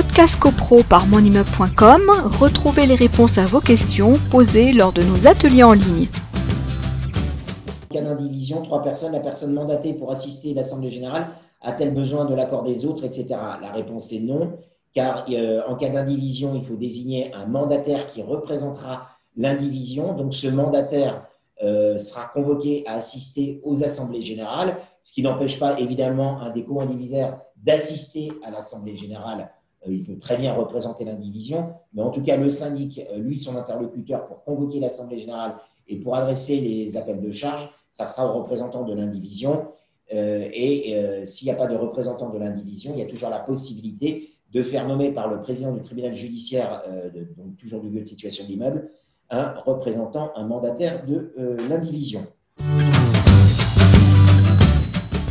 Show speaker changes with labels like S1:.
S1: Podcast CoPro par monimmeuble.com, retrouvez les réponses à vos questions posées lors de nos ateliers en ligne.
S2: En cas d'indivision, trois personnes, la personne mandatée pour assister l'Assemblée générale a-t-elle besoin de l'accord des autres, etc. La réponse est non, car euh, en cas d'indivision, il faut désigner un mandataire qui représentera l'indivision. Donc ce mandataire euh, sera convoqué à assister aux assemblées générales, ce qui n'empêche pas évidemment un des co-indivisaires d'assister à l'assemblée générale. Euh, il peut très bien représenter l'indivision, mais en tout cas le syndic, euh, lui, son interlocuteur pour convoquer l'assemblée générale et pour adresser les appels de charge, ça sera au représentant de l'indivision. et s'il n'y a pas de représentant de l'indivision, il y a toujours la possibilité de faire nommer par le président du tribunal judiciaire, donc toujours du lieu de situation de l'immeuble, un représentant, un mandataire de euh, l'indivision.